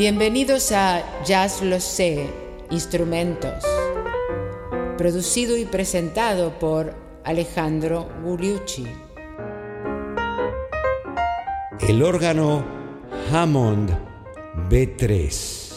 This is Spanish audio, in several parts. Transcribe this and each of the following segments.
Bienvenidos a Jazz Lo Sé, Instrumentos, producido y presentado por Alejandro Gugliucci. El órgano Hammond B3.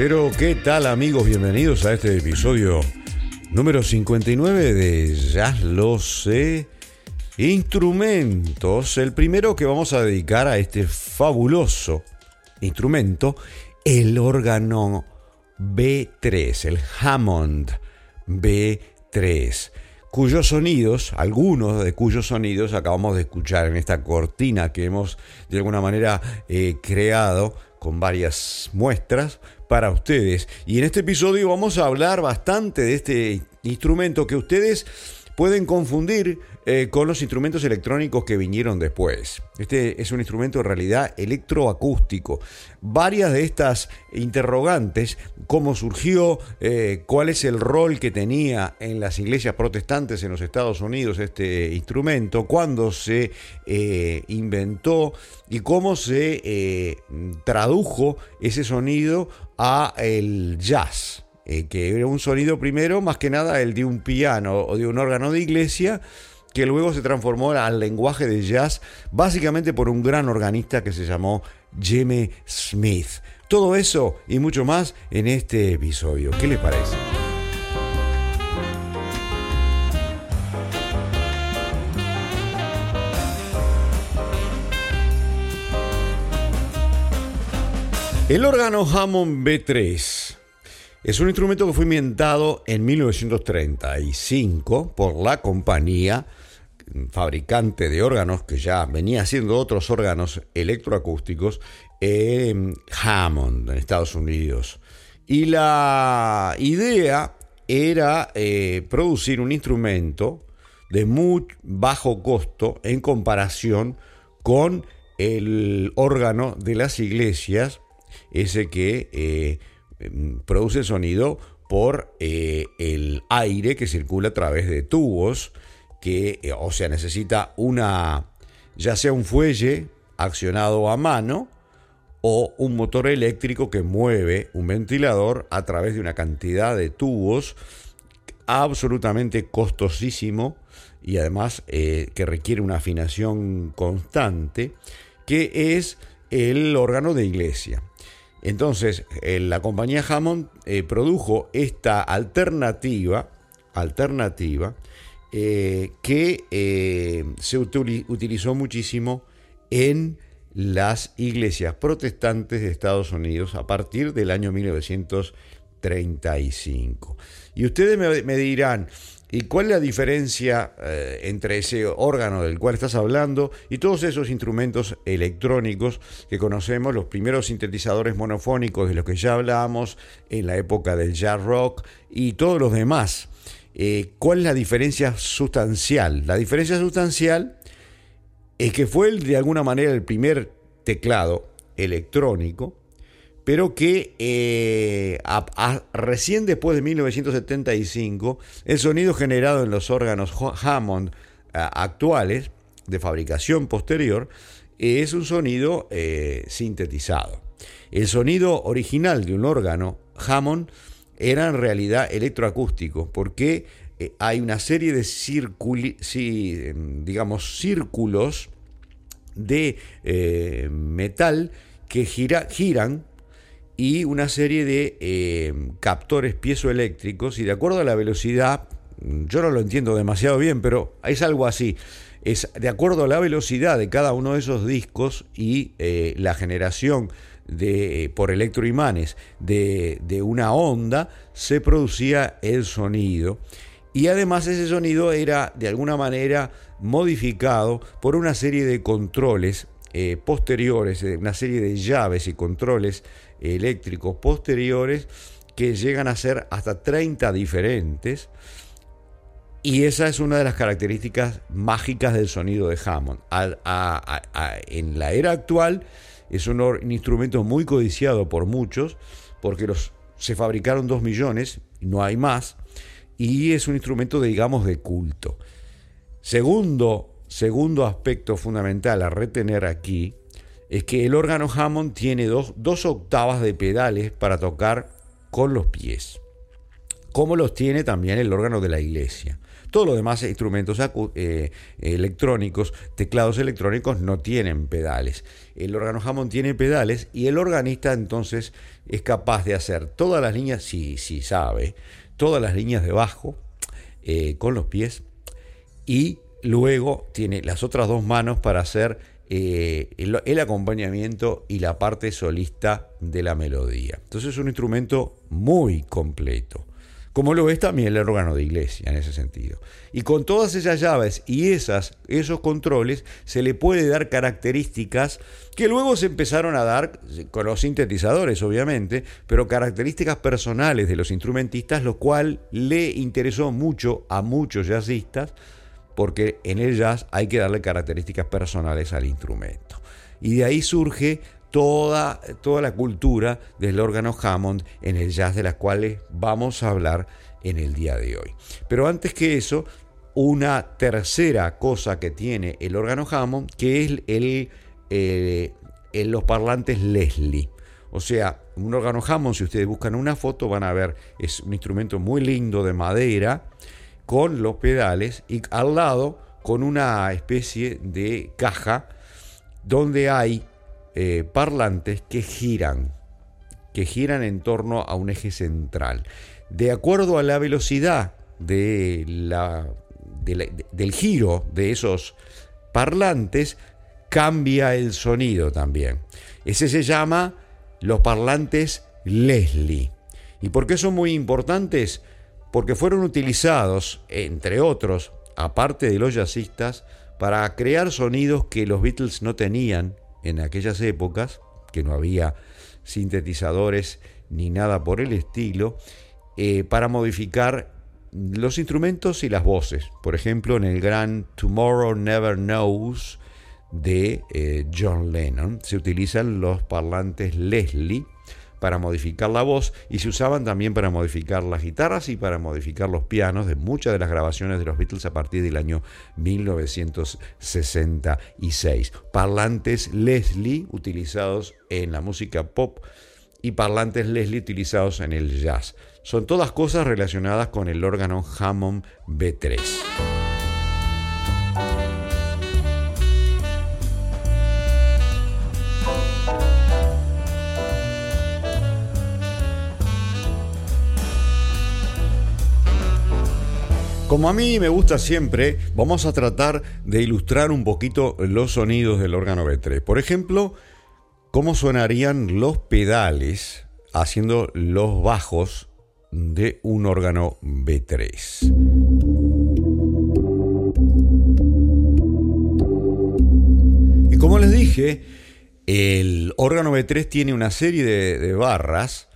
Pero, ¿qué tal amigos? Bienvenidos a este episodio número 59 de Ya lo sé. Instrumentos. El primero que vamos a dedicar a este fabuloso instrumento, el órgano B3, el Hammond B3 cuyos sonidos, algunos de cuyos sonidos acabamos de escuchar en esta cortina que hemos de alguna manera eh, creado con varias muestras para ustedes. Y en este episodio vamos a hablar bastante de este instrumento que ustedes pueden confundir eh, con los instrumentos electrónicos que vinieron después. Este es un instrumento en realidad electroacústico. Varias de estas interrogantes, cómo surgió, eh, cuál es el rol que tenía en las iglesias protestantes en los Estados Unidos este instrumento, cuándo se eh, inventó y cómo se tradujo ese sonido a el jazz. Que era un sonido primero, más que nada el de un piano o de un órgano de iglesia, que luego se transformó al lenguaje de jazz, básicamente por un gran organista que se llamó Jimmy Smith. Todo eso y mucho más en este episodio. ¿Qué les parece? El órgano Hammond B3 es un instrumento que fue inventado en 1935 por la compañía fabricante de órganos que ya venía haciendo otros órganos electroacústicos en Hammond, en Estados Unidos. Y la idea era eh, producir un instrumento de muy bajo costo en comparación con el órgano de las iglesias, ese que eh, produce sonido por eh, el aire que circula a través de tubos, que, eh, o sea, necesita una, ya sea un fuelle accionado a mano o un motor eléctrico que mueve un ventilador a través de una cantidad de tubos absolutamente costosísimo y además eh, que requiere una afinación constante, que es el órgano de iglesia. Entonces, eh, la compañía Hammond produjo esta alternativa, alternativa eh, que se utilizó muchísimo en las iglesias protestantes de Estados Unidos a partir del año 1935. Y ustedes me dirán, ¿Y cuál es la diferencia eh, entre ese órgano del cual estás hablando y todos esos instrumentos electrónicos que conocemos, los primeros sintetizadores monofónicos de los que ya hablábamos en la época del jazz rock y todos los demás? Eh, ¿Cuál es la diferencia sustancial? La diferencia sustancial es que fue de alguna manera el primer teclado electrónico pero que eh, recién después de 1975, el sonido generado en los órganos Hammond actuales, de fabricación posterior, es un sonido eh, sintetizado. El sonido original de un órgano Hammond era en realidad electroacústico, porque eh, hay una serie de digamos, círculos de metal que giran y una serie de eh, captores piezoeléctricos y de acuerdo a la velocidad, yo no lo entiendo demasiado bien, pero es algo así. Es de acuerdo a la velocidad de cada uno de esos discos y eh, la generación de, por electroimanes de, de una onda, se producía el sonido. Y además ese sonido era de alguna manera modificado por una serie de controles eh, posteriores, eh, una serie de llaves y controles eléctricos posteriores que llegan a ser hasta 30 diferentes. Y esa es una de las características mágicas del sonido de Hammond. en la era actual es un, instrumento muy codiciado por muchos, porque los, se fabricaron 2 millones, no hay más, y es un instrumento, digamos, de culto. Segundo, segundo aspecto fundamental a retener aquí es que el órgano Hammond tiene dos, dos octavas de pedales para tocar con los pies, como los tiene también el órgano de la iglesia. Todos los demás instrumentos eh, electrónicos, teclados electrónicos, no tienen pedales. El órgano Hammond tiene pedales y el organista entonces es capaz de hacer todas las líneas, si, si sabe, todas las líneas de bajo eh, con los pies y luego tiene las otras dos manos para hacer eh, el, acompañamiento y la parte solista de la melodía. Entonces es un instrumento muy completo, como lo es también el órgano de iglesia en ese sentido. Y con todas esas llaves y esas, esos controles se le puede dar características que luego se empezaron a dar con los sintetizadores, obviamente, pero características personales de los instrumentistas, lo cual le interesó mucho a muchos jazzistas porque en el jazz hay que darle características personales al instrumento. Y de ahí surge toda, toda la cultura del órgano Hammond en el jazz de las cuales vamos a hablar en el día de hoy. Pero antes que eso, una tercera cosa que tiene el órgano Hammond, que es el, eh, los parlantes Leslie. O sea, un órgano Hammond, si ustedes buscan una foto, van a ver, es un instrumento muy lindo de madera, con los pedales y al lado con una especie de caja donde hay eh, parlantes que giran, que giran en torno a un eje central. De acuerdo a la velocidad de la, del giro de esos parlantes, cambia el sonido también. Ese se llama los parlantes Leslie. ¿Y por qué son muy importantes? porque fueron utilizados, entre otros, aparte de los jazzistas, para crear sonidos que los Beatles no tenían en aquellas épocas, que no había sintetizadores ni nada por el estilo, eh, para modificar los instrumentos y las voces. Por ejemplo, en el gran Tomorrow Never Knows de eh, John Lennon se utilizan los parlantes Leslie para modificar la voz y se usaban también para modificar las guitarras y para modificar los pianos de muchas de las grabaciones de los Beatles a partir del año 1966. Parlantes Leslie utilizados en la música pop y parlantes Leslie utilizados en el jazz. Son todas cosas relacionadas con el órgano Hammond B3. Como a mí me gusta siempre, vamos a tratar de ilustrar un poquito los sonidos del órgano B3. Por ejemplo, cómo sonarían los pedales haciendo los bajos de un órgano B3. Y como les dije, el órgano B3 tiene una serie de, barras,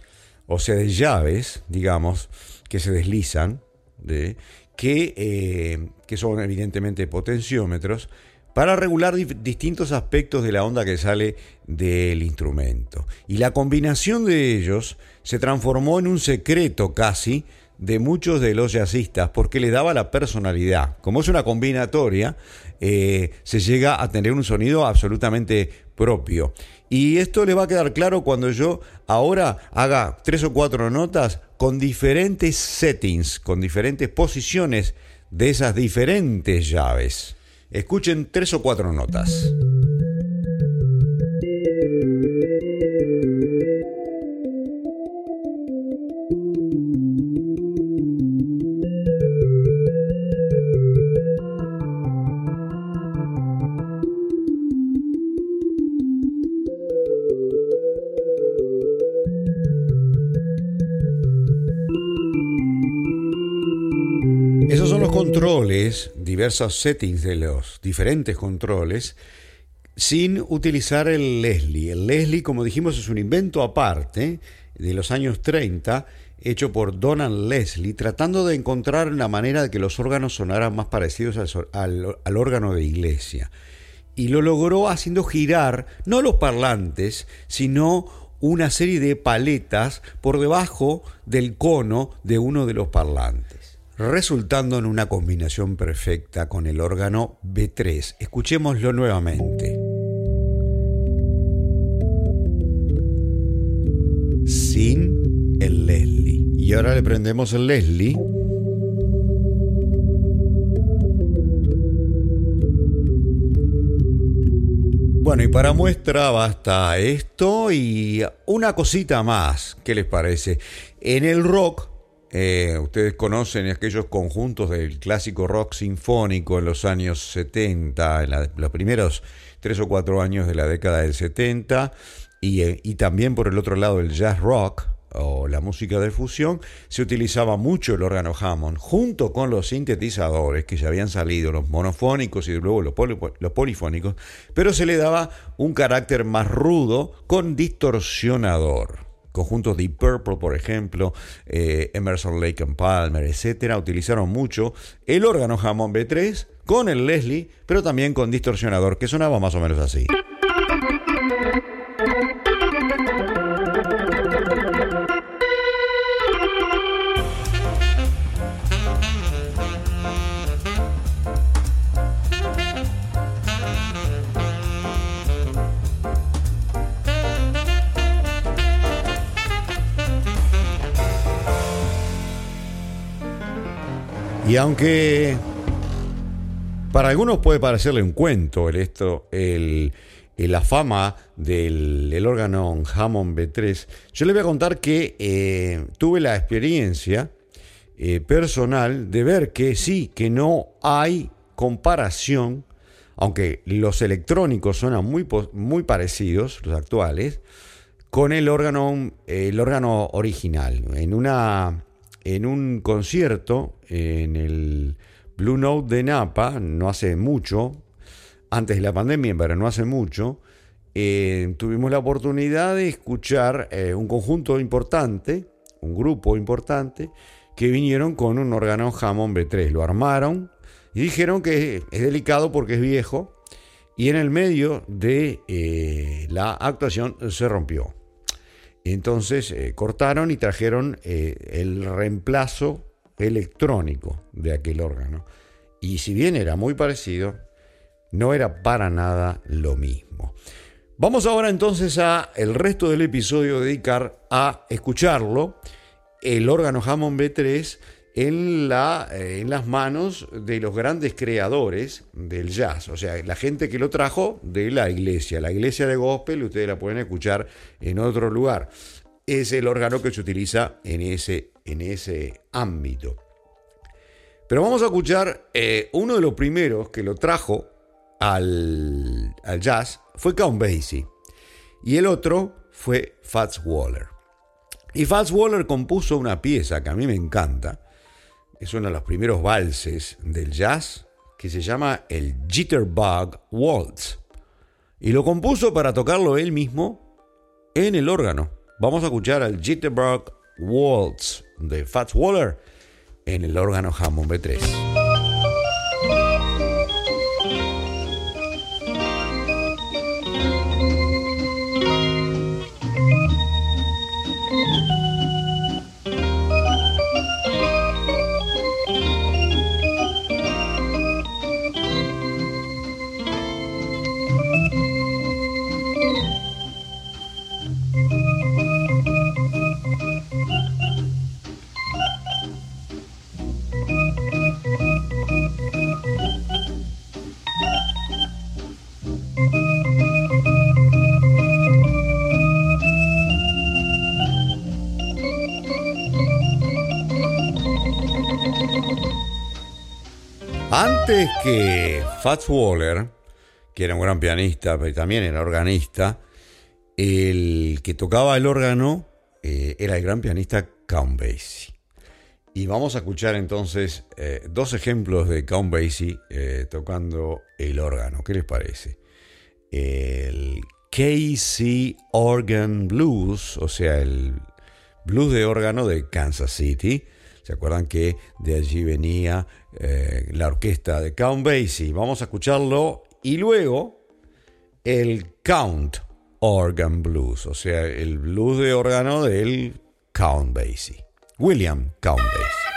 o sea, de llaves, digamos, que se deslizan, de, eh, que, son evidentemente potenciómetros, para regular distintos aspectos de la onda que sale del instrumento. Y la combinación de ellos se transformó en un secreto casi de muchos de los jazzistas porque le daba la personalidad. Como es una combinatoria, eh, se llega a tener un sonido absolutamente propio. Y esto le va a quedar claro cuando yo ahora haga tres o cuatro notas con diferentes settings, con diferentes posiciones de esas diferentes llaves. Escuchen tres o cuatro notas. Controles, diversos settings de los diferentes controles, sin utilizar el Leslie. El Leslie, como dijimos, es un invento aparte de los años 30, hecho por Donald Leslie, tratando de encontrar una manera de que los órganos sonaran más parecidos al, al órgano de iglesia. Y lo logró haciendo girar no los parlantes, sino una serie de paletas por debajo del cono de uno de los parlantes, resultando en una combinación perfecta con el órgano B3. Escuchémoslo nuevamente. Sin el Leslie. Y ahora le prendemos el Leslie. Bueno, y para muestra basta esto y una cosita más, ¿qué les parece? En el rock, eh, ustedes conocen aquellos conjuntos del clásico rock sinfónico en los años 70, en los primeros tres o cuatro años de la década del 70, y, eh, y también por el otro lado el jazz rock, o la música de fusión, se utilizaba mucho el órgano Hammond, junto con los sintetizadores que ya habían salido, los monofónicos y luego los, polifónicos, pero se le daba un carácter más rudo con distorsionador. Conjuntos Deep Purple, por ejemplo, eh, Emerson Lake and Palmer, etcétera, utilizaron mucho el órgano Hammond B3 con el Leslie, pero también con distorsionador, que sonaba más o menos así. Y aunque para algunos puede parecerle un cuento el esto, el, la fama del órgano Hammond B3, yo le voy a contar que eh, tuve la experiencia eh, personal de ver que sí, que no hay comparación, aunque los electrónicos suenan muy, muy parecidos, los actuales, con el órgano, el órgano original. En una en un concierto en el Blue Note de Napa, no hace mucho, antes de la pandemia, pero no hace mucho, eh, tuvimos la oportunidad de escuchar eh, un conjunto importante, un grupo importante, que vinieron con un órgano Hammond B3. Lo armaron y dijeron que es delicado porque es viejo y en el medio de eh, la actuación se rompió. Entonces eh, cortaron y trajeron eh, el reemplazo electrónico de aquel órgano. Y si bien era muy parecido, no era para nada lo mismo. Vamos ahora entonces a el resto del episodio dedicar a escucharlo, el órgano Hammond B3 eh, en las manos de los grandes creadores del jazz, o sea, la gente que lo trajo de la iglesia. La iglesia de gospel, ustedes la pueden escuchar en otro lugar. Es el órgano que se utiliza en ese, en ese ámbito. Pero vamos a escuchar eh, uno de los primeros que lo trajo al, al jazz fue Count Basie y el otro fue Fats Waller. Y Fats Waller compuso una pieza que a mí me encanta, es uno de los primeros valses del jazz que se llama el Jitterbug Waltz. Y lo compuso para tocarlo él mismo en el órgano. Vamos a escuchar al Jitterbug Waltz de Fats Waller en el órgano Hammond B3. Antes que Fats Waller, que era un gran pianista, pero también era organista, el que tocaba el órgano eh, era el gran pianista Count Basie. Y vamos a escuchar entonces eh, dos ejemplos de Count Basie eh, tocando el órgano. ¿Qué les parece? El KC Organ Blues, o sea, el blues de órgano de Kansas City. ¿Se acuerdan que de allí venía eh, la orquesta de Count Basie? Vamos a escucharlo y luego el Count Organ Blues, o sea, el blues de órgano del Count Basie. William Count Basie.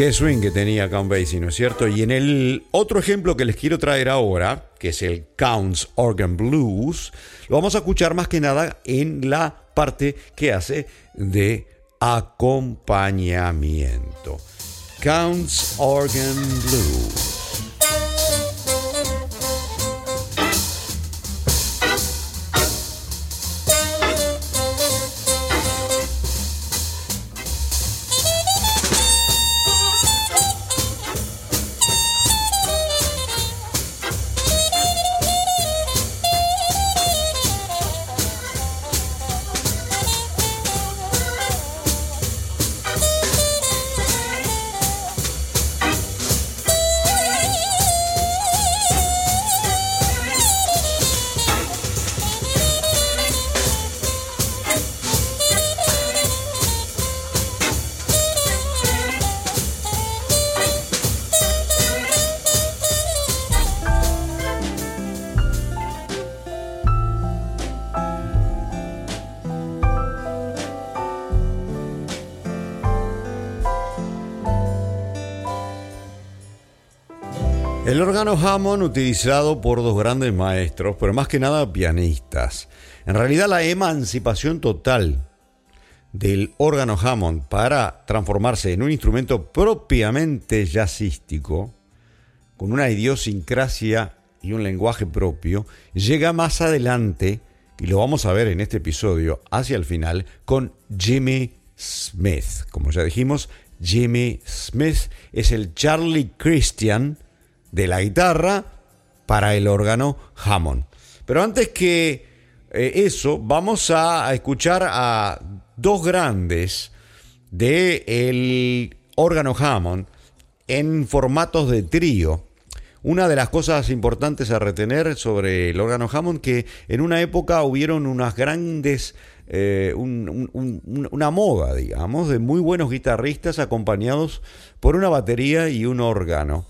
Qué swing que tenía Count Basie, ¿no es cierto? Y en el otro ejemplo que les quiero traer ahora, que es el Count's Organ Blues, lo vamos a escuchar más que nada en la parte que hace de acompañamiento. Count's Organ Blues. El órgano Hammond utilizado por dos grandes maestros, pero más que nada pianistas. En realidad la emancipación total del órgano Hammond para transformarse en un instrumento propiamente jazzístico, con una idiosincrasia y un lenguaje propio, llega más adelante, y lo vamos a ver en este episodio, hacia el final, con Jimmy Smith. Como ya dijimos, Jimmy Smith es el Charlie Christian, de la guitarra para el órgano Hammond. Pero antes que eh, eso, vamos a escuchar a dos grandes del el órgano Hammond en formatos de trío. Una de las cosas importantes a retener sobre el órgano Hammond que en una época hubieron unas grandes eh, una moda, digamos, de muy buenos guitarristas acompañados por una batería y un órgano.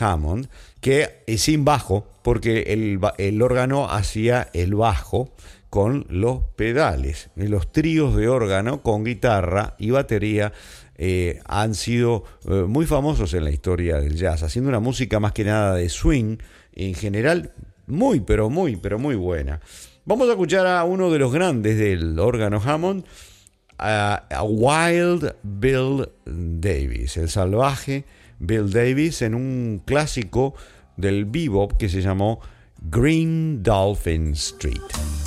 Hammond, que es sin bajo, porque el, órgano hacía el bajo con los pedales. Los tríos de órgano con guitarra y batería eh, han sido eh, muy famosos en la historia del jazz, haciendo una música más que nada de swing, en general muy, pero muy, pero muy buena. Vamos a escuchar a uno de los grandes del órgano Hammond, a Wild Bill Davis, el salvaje Bill Davis en un clásico del bebop que se llamó Green Dolphin Street.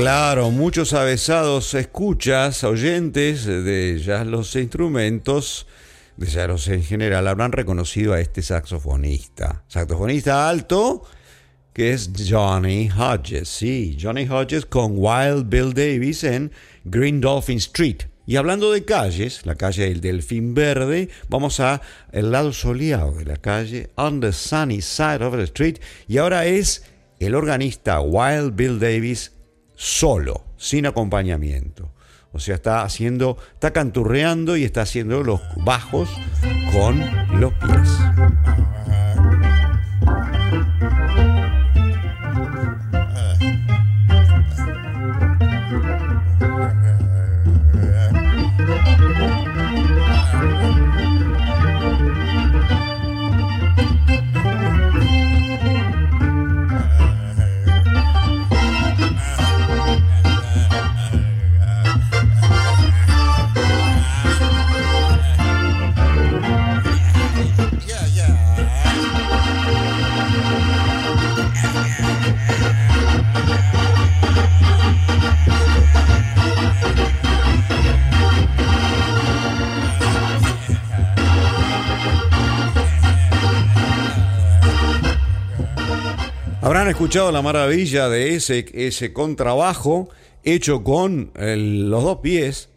Claro, muchos avesados escuchas, oyentes de ya los instrumentos, de ya los en general, habrán reconocido a este saxofonista. Saxofonista alto, que es Johnny Hodges. Sí, Johnny Hodges con Wild Bill Davis en Green Dolphin Street. Y hablando de calles, la calle del Delfín Verde, vamos a el lado soleado de la calle, on the sunny side of the street, y ahora es el organista Wild Bill Davis solo, sin acompañamiento. O sea, está haciendo, está canturreando y está haciendo los bajos con los pies. Escuchado la maravilla de ese, ese contrabajo hecho con los dos pies,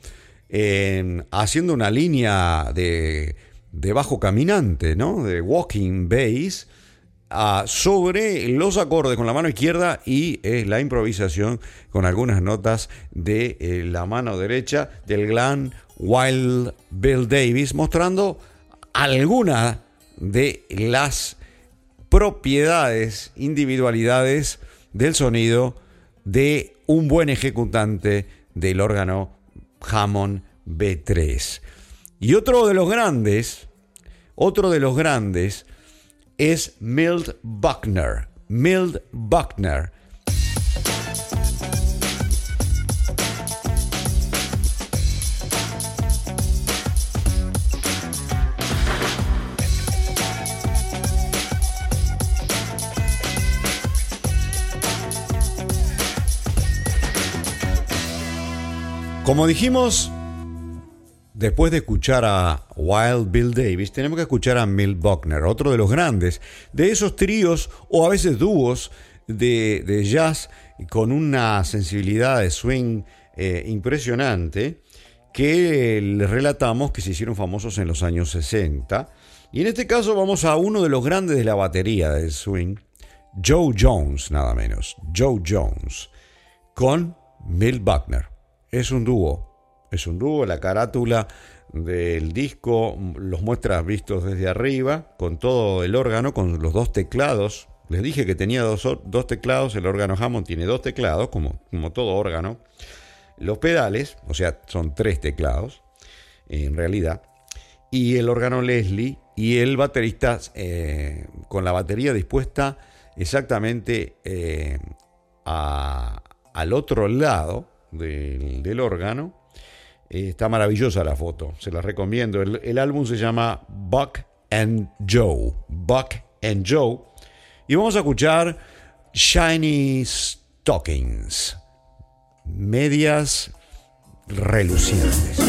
haciendo una línea de, de, bajo caminante, ¿no? de walking bass, ah, sobre los acordes con la mano izquierda y eh, la improvisación con algunas notas de eh, la mano derecha del gran Wild Bill Davis, mostrando alguna de las propiedades, individualidades del sonido de un buen ejecutante del órgano Hammond B3. Y otro de los grandes, otro de los grandes es Milt Buckner. Milt Buckner Como dijimos, después de escuchar a Wild Bill Davis, tenemos que escuchar a Milt Buckner, otro de los grandes, de esos tríos o a veces dúos de, jazz con una sensibilidad de swing eh, impresionante que les relatamos que se hicieron famosos en los años 60. Y en este caso vamos a uno de los grandes de la batería del swing, Joe Jones, nada menos, Joe Jones, con Milt Buckner. Es un dúo, es un dúo, la carátula del disco los muestra vistos desde arriba, con todo el órgano, con los dos teclados. Les dije que tenía dos, dos teclados, el órgano Hammond tiene dos teclados, como, como todo órgano. Los pedales, o sea, son tres teclados, en realidad. Y el órgano Leslie y el baterista eh, con la batería dispuesta exactamente eh, al otro lado del, órgano. Eh, está maravillosa la foto, se la recomiendo. El, álbum se llama Buck and Joe. Buck and Joe. Y vamos a escuchar Shiny Stockings. Medias relucientes.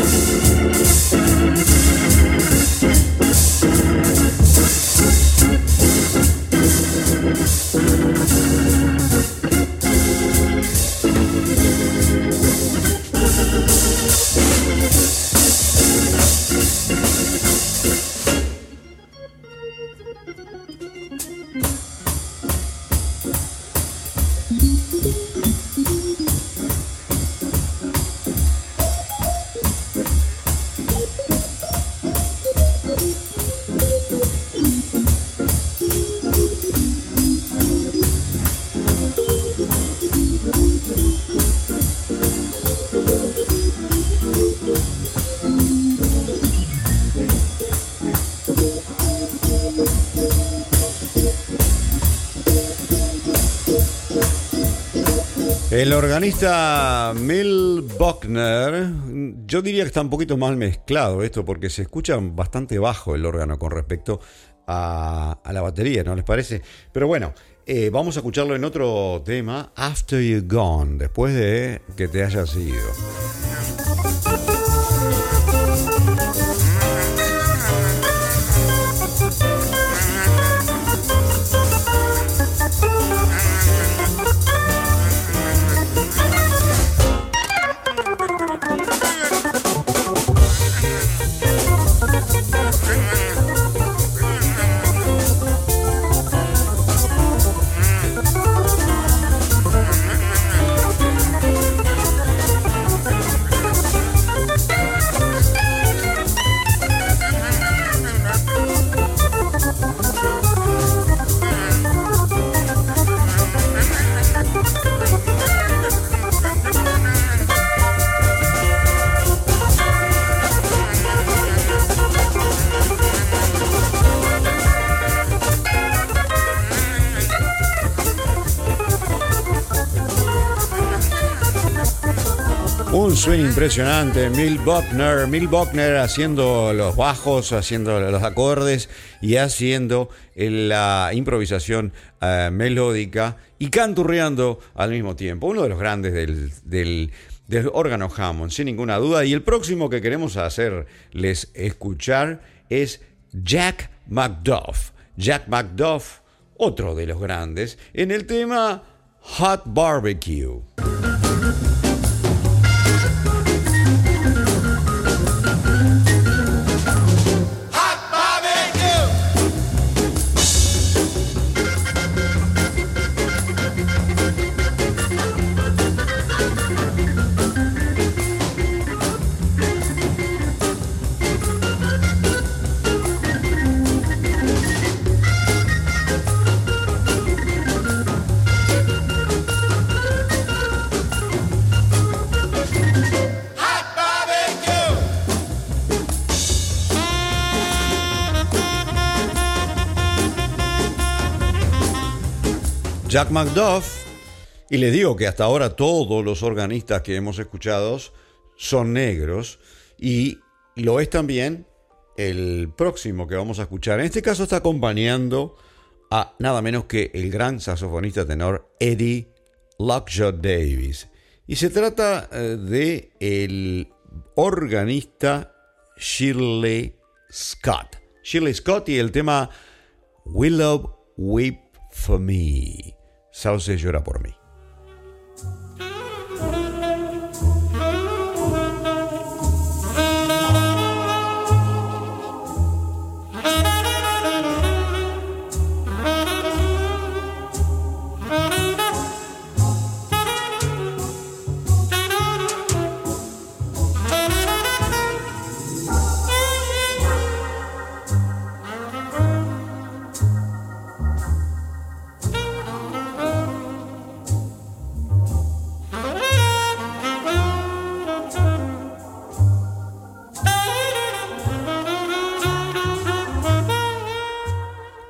El organista Mil Buckner, yo diría que está un poquito mal mezclado esto porque se escucha bastante bajo el órgano con respecto a, la batería, ¿no les parece? Pero bueno, eh, vamos a escucharlo en otro tema, After You Gone, después de que te hayas ido. Swing impresionante, Mil Buckner, Mil Buckner haciendo los bajos, haciendo los acordes y haciendo la improvisación eh, melódica y canturreando al mismo tiempo. Uno de los grandes del, del órgano Hammond, sin ninguna duda. Y el próximo que queremos hacerles escuchar es Jack McDuff. Jack McDuff, otro de los grandes, en el tema Hot Barbecue. Jack McDuff, y le digo que hasta ahora todos los organistas que hemos escuchado son negros, y lo es también el próximo que vamos a escuchar. En este caso está acompañando a nada menos que el gran saxofonista tenor Eddie Lockshot Davis. Y se trata eh, de el organista Shirley Scott. Shirley Scott y el tema Willow Weep for Me. Sauce llora por mí.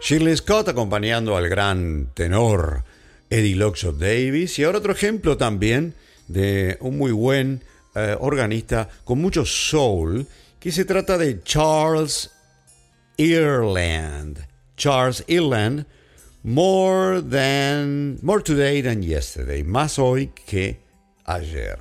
Shirley Scott acompañando al gran tenor Eddie Lockshot Davis. Y ahora otro ejemplo también de un muy buen eh, organista con mucho soul, que se trata de Charles Ireland. Charles Ireland, more than more today than yesterday, más hoy que ayer.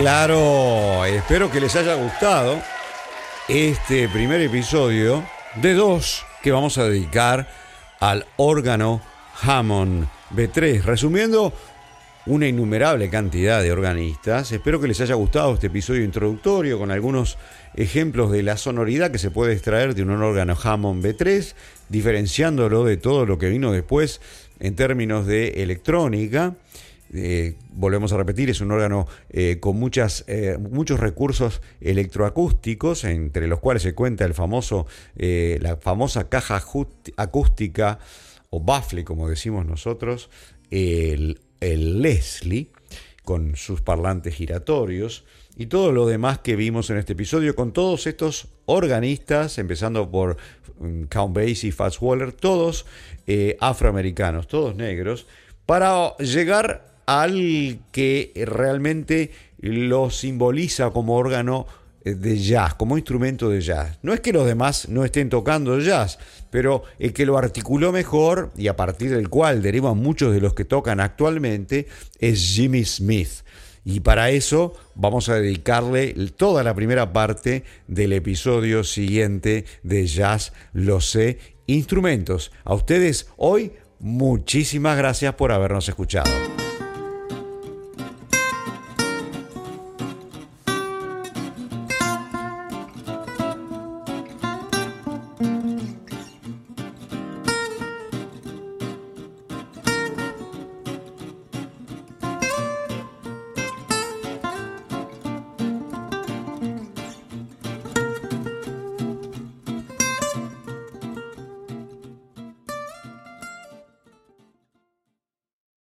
Claro, espero que les haya gustado este primer episodio de dos que vamos a dedicar al órgano Hammond B3. Resumiendo, una innumerable cantidad de organistas. Espero que les haya gustado este episodio introductorio con algunos ejemplos de la sonoridad que se puede extraer de un órgano Hammond B3, diferenciándolo de todo lo que vino después en términos de electrónica. Eh, volvemos a repetir, es un órgano eh, con muchas, eh, muchos recursos electroacústicos, entre los cuales se cuenta el famoso, la famosa caja acústica o baffle, como decimos nosotros, el, el Leslie, con sus parlantes giratorios y todo lo demás que vimos en este episodio con todos estos organistas, empezando por mm, Count Basie Fats Waller, todos afroamericanos, todos negros, para llegar al que realmente lo simboliza como órgano eh, de jazz, como instrumento de jazz. No es que los demás no estén tocando jazz, pero el que lo articuló mejor y a partir del cual derivan muchos de los que tocan actualmente es Jimmy Smith. Y para eso vamos a dedicarle toda la primera parte del episodio siguiente de Jazz Lo sé, instrumentos. A ustedes hoy muchísimas gracias por habernos escuchado.